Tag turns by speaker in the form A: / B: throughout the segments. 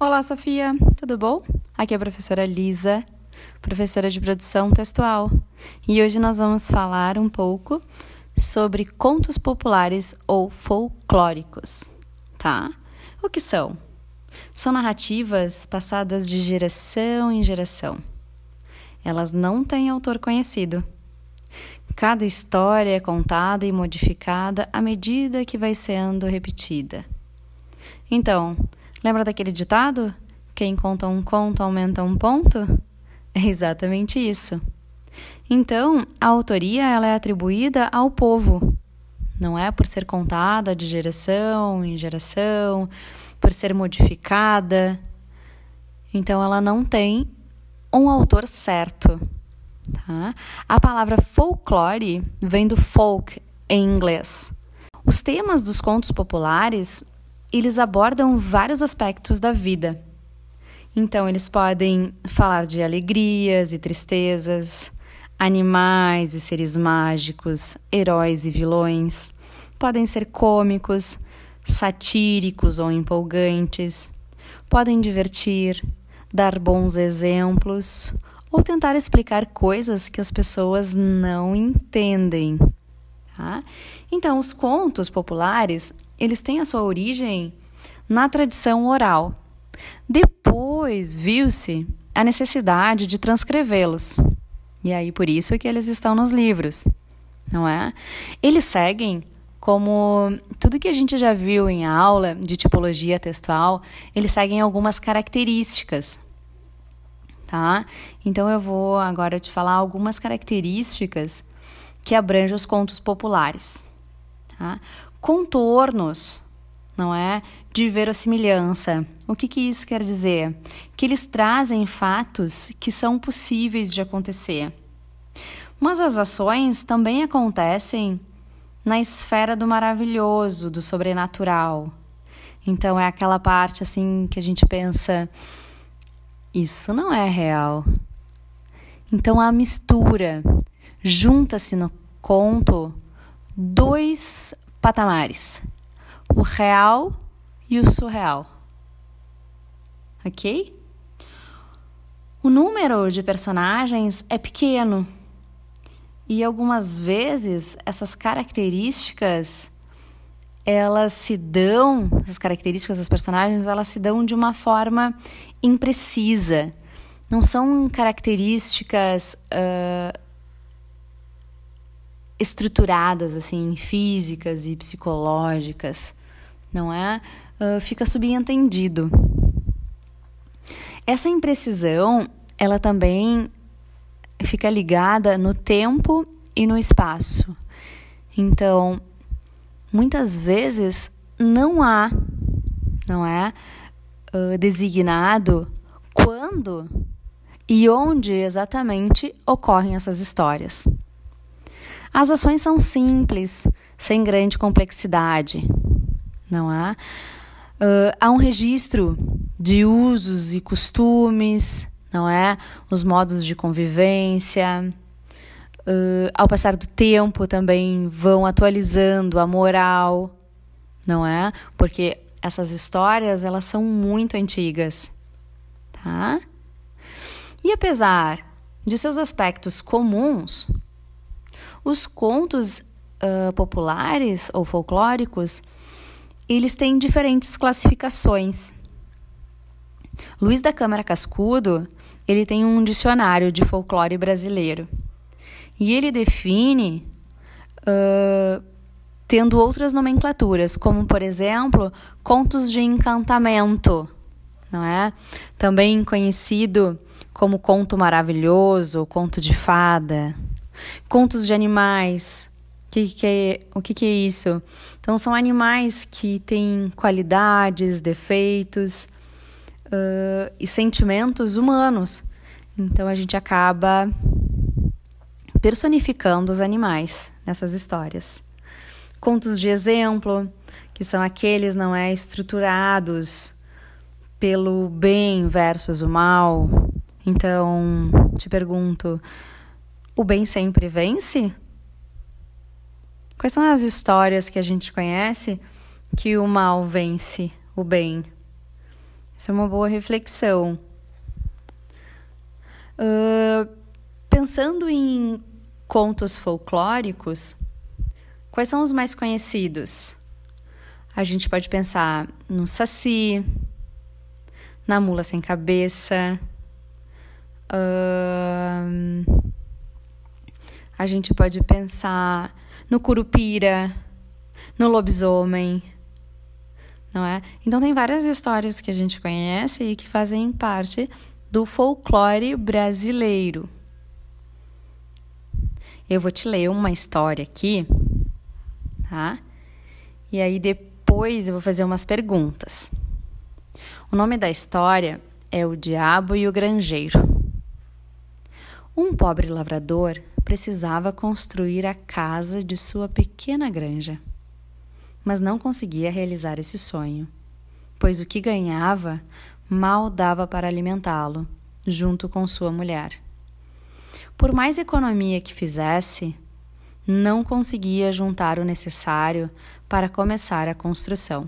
A: Olá, Sofia, tudo bom? Aqui é a professora Lisa, professora de produção textual, e hoje nós vamos falar um pouco sobre contos populares ou folclóricos, tá? O que são? São narrativas passadas de geração em geração. Elas não têm autor conhecido. Cada história é contada e modificada à medida que vai sendo repetida. Então, Lembra daquele ditado? Quem conta um conto aumenta um ponto? É exatamente isso. Então, a autoria ela é atribuída ao povo. Não é por ser contada de geração em geração, por ser modificada. Então, ela não tem um autor certo. Tá? A palavra folclore vem do folk em inglês. Os temas dos contos populares eles abordam vários aspectos da vida. Então, eles podem falar de alegrias e tristezas, animais e seres mágicos, heróis e vilões. Podem ser cômicos, satíricos ou empolgantes. Podem divertir, dar bons exemplos ou tentar explicar coisas que as pessoas não entendem. Tá? Então, os contos populares eles têm a sua origem na tradição oral. Depois viu-se a necessidade de transcrevê-los. E aí por isso é que eles estão nos livros, não é? Eles seguem como tudo que a gente já viu em aula de tipologia textual, eles seguem algumas características, tá? Então eu vou agora te falar algumas características que abrangem os contos populares, tá? Contornos, não é? De verossimilhança. O que, que isso quer dizer? Que eles trazem fatos que são possíveis de acontecer. Mas as ações também acontecem na esfera do maravilhoso, do sobrenatural. Então é aquela parte assim que a gente pensa, isso não é real. Então a mistura junta-se no conto dois patamares: o real e o surreal. Ok? O número de personagens é pequeno e algumas vezes essas características elas se dão, as características das personagens, elas se dão de uma forma imprecisa. Não são características uh, estruturadas, assim, físicas e psicológicas, não é? Uh, fica subentendido. Essa imprecisão, ela também fica ligada no tempo e no espaço. Então, muitas vezes não há, não é, uh, designado quando e onde exatamente ocorrem essas histórias. As ações são simples, sem grande complexidade, não há? Uh, há um registro de usos e costumes, não é? Os modos de convivência. Uh, ao passar do tempo também vão atualizando a moral, não é? Porque essas histórias elas são muito antigas, tá? E apesar de seus aspectos comuns, os contos uh, populares ou folclóricos, eles têm diferentes classificações. Luiz da Câmara Cascudo, ele tem um dicionário de folclore brasileiro. E ele define uh, tendo outras nomenclaturas, como, por exemplo, contos de encantamento, não é? Também conhecido como conto maravilhoso, conto de fada, Contos de animais. O que, que é, o que, que é isso? Então, são animais que têm qualidades, defeitos uh, e sentimentos humanos. Então, a gente acaba personificando os animais nessas histórias. Contos de exemplo, que são aqueles não é estruturados pelo bem versus o mal. Então, te pergunto, o bem sempre vence? Quais são as histórias que a gente conhece que o mal vence o bem? Isso é uma boa reflexão. Uh, pensando em contos folclóricos, quais são os mais conhecidos? A gente pode pensar no Saci, na Mula Sem Cabeça, uh, a gente pode pensar no Curupira, no Lobisomem não é? Então tem várias histórias que a gente conhece e que fazem parte do folclore brasileiro. Eu vou te ler uma história aqui, tá? E aí depois eu vou fazer umas perguntas. O nome da história é O Diabo e o Granjeiro. Um pobre lavrador precisava construir a casa de sua pequena granja mas não conseguia realizar esse sonho, pois o que ganhava mal dava para alimentá-lo, junto com sua mulher. Por mais economia que fizesse, não conseguia juntar o necessário para começar a construção.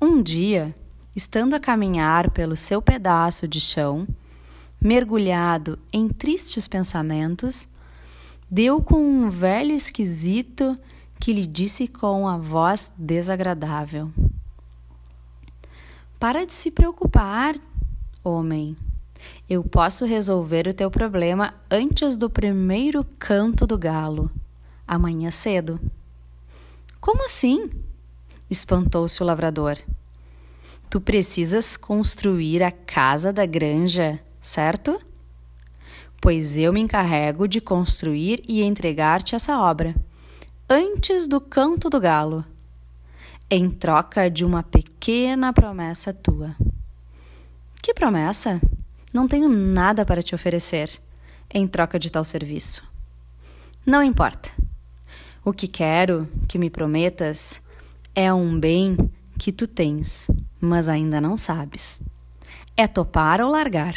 A: Um dia, estando a caminhar pelo seu pedaço de chão, mergulhado em tristes pensamentos, deu com um velho esquisito que lhe disse com a voz desagradável: Para de se preocupar, homem. Eu posso resolver o teu problema antes do primeiro canto do galo, amanhã cedo. Como assim? espantou-se o lavrador. Tu precisas construir a casa da granja, certo? Pois eu me encarrego de construir e entregar-te essa obra antes do canto do galo, em troca de uma pequena promessa tua. Que promessa? Não tenho nada para te oferecer em troca de tal serviço. Não importa. O que quero que me prometas é um bem que tu tens, mas ainda não sabes. É topar ou largar.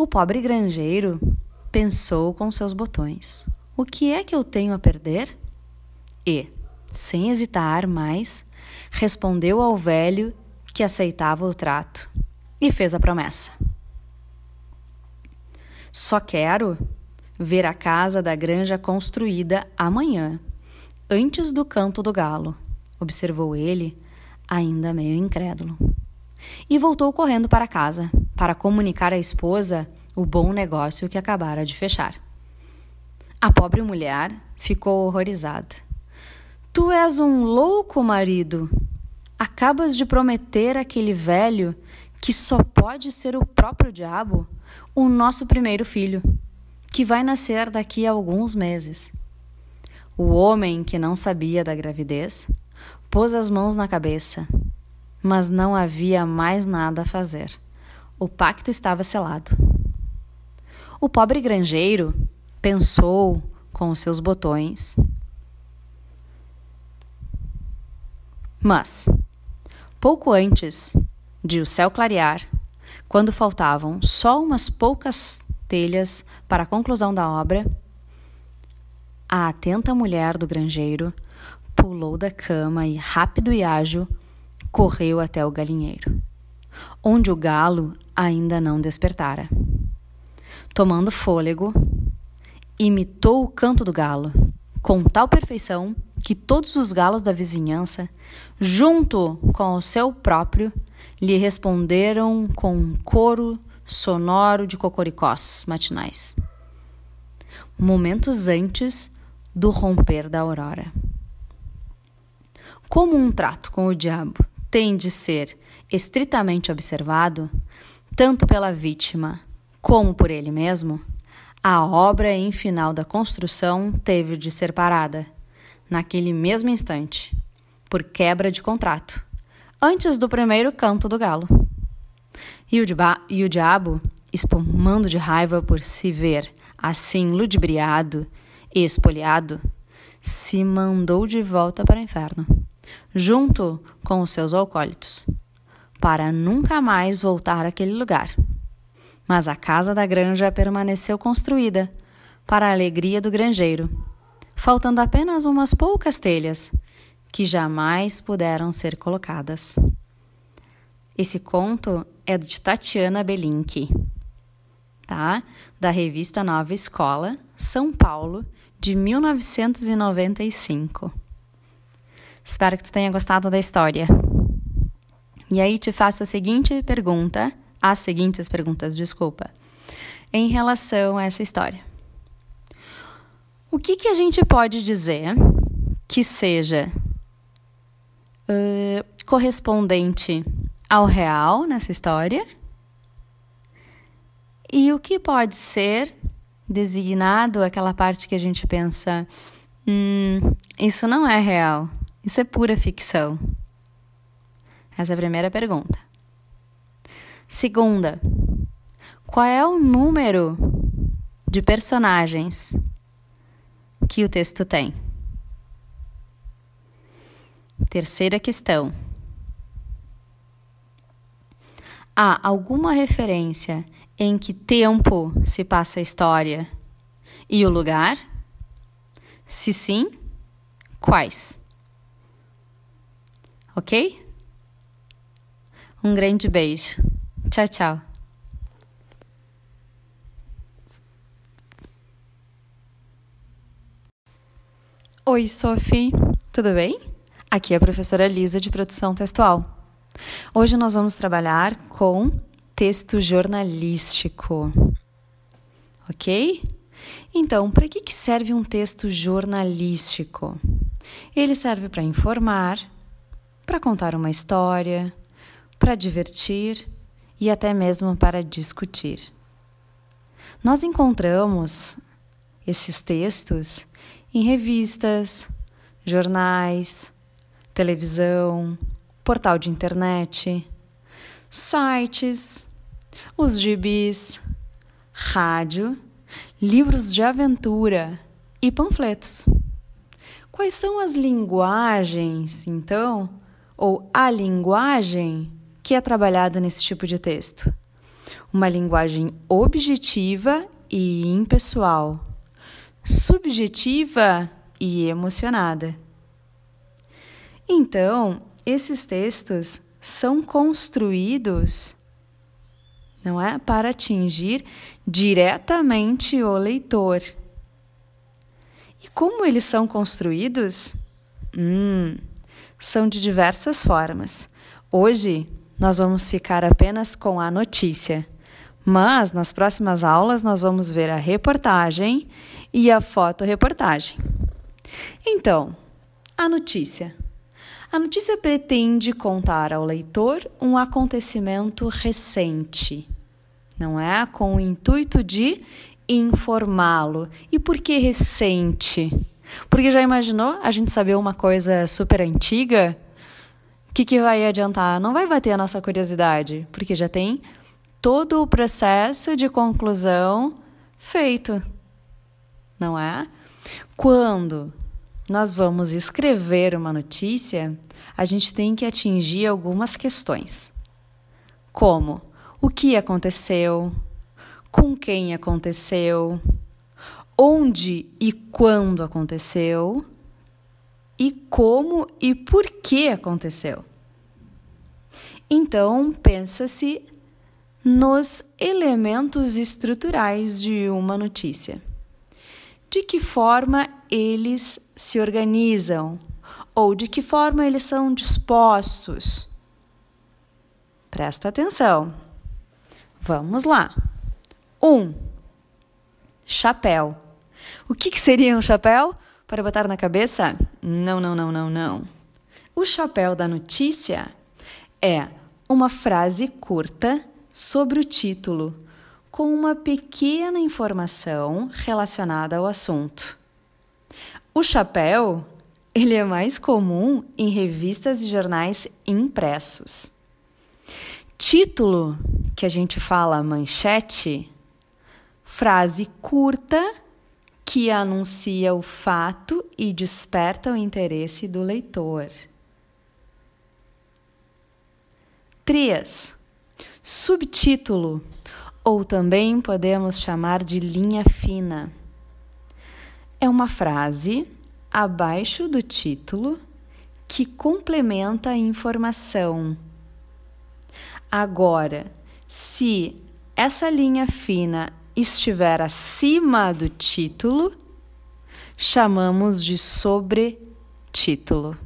A: O pobre granjeiro pensou com seus botões. O que é que eu tenho a perder? E, sem hesitar mais, respondeu ao velho que aceitava o trato e fez a promessa. Só quero ver a casa da granja construída amanhã, antes do canto do galo, observou ele, ainda meio incrédulo. E voltou correndo para casa para comunicar à esposa o bom negócio que acabara de fechar. A pobre mulher ficou horrorizada. Tu és um louco marido. Acabas de prometer àquele velho que só pode ser o próprio diabo o nosso primeiro filho, que vai nascer daqui a alguns meses. O homem, que não sabia da gravidez, pôs as mãos na cabeça, mas não havia mais nada a fazer. O pacto estava selado. O pobre granjeiro pensou com os seus botões. Mas, pouco antes de o céu clarear, quando faltavam só umas poucas telhas para a conclusão da obra, a atenta mulher do granjeiro pulou da cama e, rápido e ágil, correu até o galinheiro, onde o galo ainda não despertara. Tomando fôlego, imitou o canto do galo, com tal perfeição que todos os galos da vizinhança, junto com o seu próprio, lhe responderam com um coro sonoro de cocoricós matinais. Momentos antes do romper da aurora. Como um trato com o diabo tem de ser estritamente observado, tanto pela vítima como por ele mesmo, a obra em final da construção teve de ser parada, naquele mesmo instante, por quebra de contrato, antes do primeiro canto do galo. E o, e o diabo, espumando de raiva por se ver assim ludibriado e espoliado, se mandou de volta para o inferno, junto com os seus alcoólitos, para nunca mais voltar àquele lugar mas a casa da granja permaneceu construída, para a alegria do granjeiro, faltando apenas umas poucas telhas, que jamais puderam ser colocadas. Esse conto é de Tatiana Belinque, tá? Da revista Nova Escola, São Paulo, de 1995. Espero que tu tenha gostado da história. E aí te faço a seguinte pergunta, as seguintes perguntas, desculpa, em relação a essa história. O que, que a gente pode dizer que seja uh, correspondente ao real nessa história? E o que pode ser designado aquela parte que a gente pensa, hum, isso não é real, isso é pura ficção? Essa é a primeira pergunta. Segunda, qual é o número de personagens que o texto tem? Terceira questão. Há alguma referência em que tempo se passa a história e o lugar? Se sim, quais? Ok? Um grande beijo. Tchau, tchau. Oi, Sophie, tudo bem? Aqui é a professora Lisa de Produção Textual. Hoje nós vamos trabalhar com texto jornalístico. Ok? Então, para que, que serve um texto jornalístico? Ele serve para informar, para contar uma história, para divertir e até mesmo para discutir. Nós encontramos esses textos em revistas, jornais, televisão, portal de internet, sites, os gibis, rádio, livros de aventura e panfletos. Quais são as linguagens, então, ou a linguagem que é trabalhada nesse tipo de texto? Uma linguagem objetiva e impessoal, subjetiva e emocionada. Então, esses textos são construídos não é? Para atingir diretamente o leitor. E como eles são construídos? Hum, são de diversas formas. Hoje nós vamos ficar apenas com a notícia, mas nas próximas aulas nós vamos ver a reportagem e a fotoreportagem. Então, a notícia. A notícia pretende contar ao leitor um acontecimento recente, não é? Com o intuito de informá-lo. E por que recente? Porque já imaginou a gente saber uma coisa super antiga? O que, que vai adiantar? Não vai bater a nossa curiosidade, porque já tem todo o processo de conclusão feito, não é? Quando nós vamos escrever uma notícia, a gente tem que atingir algumas questões. Como o que aconteceu, com quem aconteceu, onde e quando aconteceu e como e por que aconteceu. Então, pensa-se nos elementos estruturais de uma notícia. De que forma eles se organizam ou de que forma eles são dispostos. Presta atenção. Vamos lá. Um, chapéu. O que, que seria um chapéu? Para botar na cabeça? Não, não, não, não, não. O chapéu da notícia é uma frase curta sobre o título com uma pequena informação relacionada ao assunto. O chapéu, ele é mais comum em revistas e jornais impressos. Título, que a gente fala manchete, frase curta que anuncia o fato e desperta o interesse do leitor. 3. Subtítulo ou também podemos chamar de linha fina. É uma frase abaixo do título que complementa a informação. Agora, se essa linha fina estiver acima do título, chamamos de sobretítulo.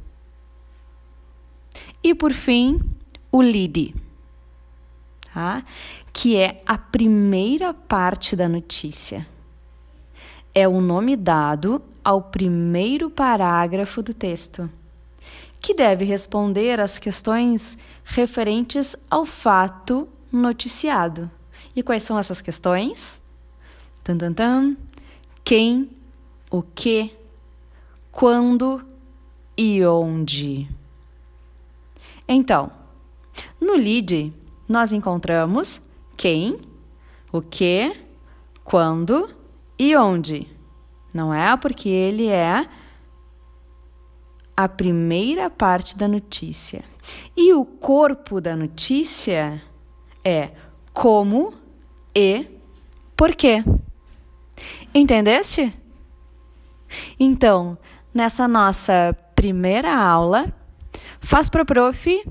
A: E por fim, o lead, tá? que é a primeira parte da notícia. É o nome dado ao primeiro parágrafo do texto, que deve responder às questões referentes ao fato noticiado. E quais são essas questões? Tan, tan, tan. Quem, o que, quando e onde. Então, no lead, nós encontramos quem, o que, quando e onde. Não é porque ele é a primeira parte da notícia. E o corpo da notícia é como e por quê. Entendeste? Então, nessa nossa primeira aula, Faz para o prof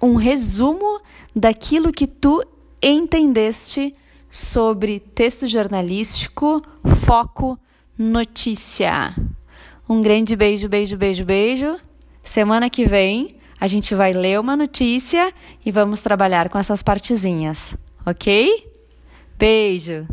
A: um resumo daquilo que tu entendeste sobre texto jornalístico, foco, notícia. Um grande beijo, beijo, beijo, beijo. Semana que vem a gente vai ler uma notícia e vamos trabalhar com essas partezinhas, ok? Beijo!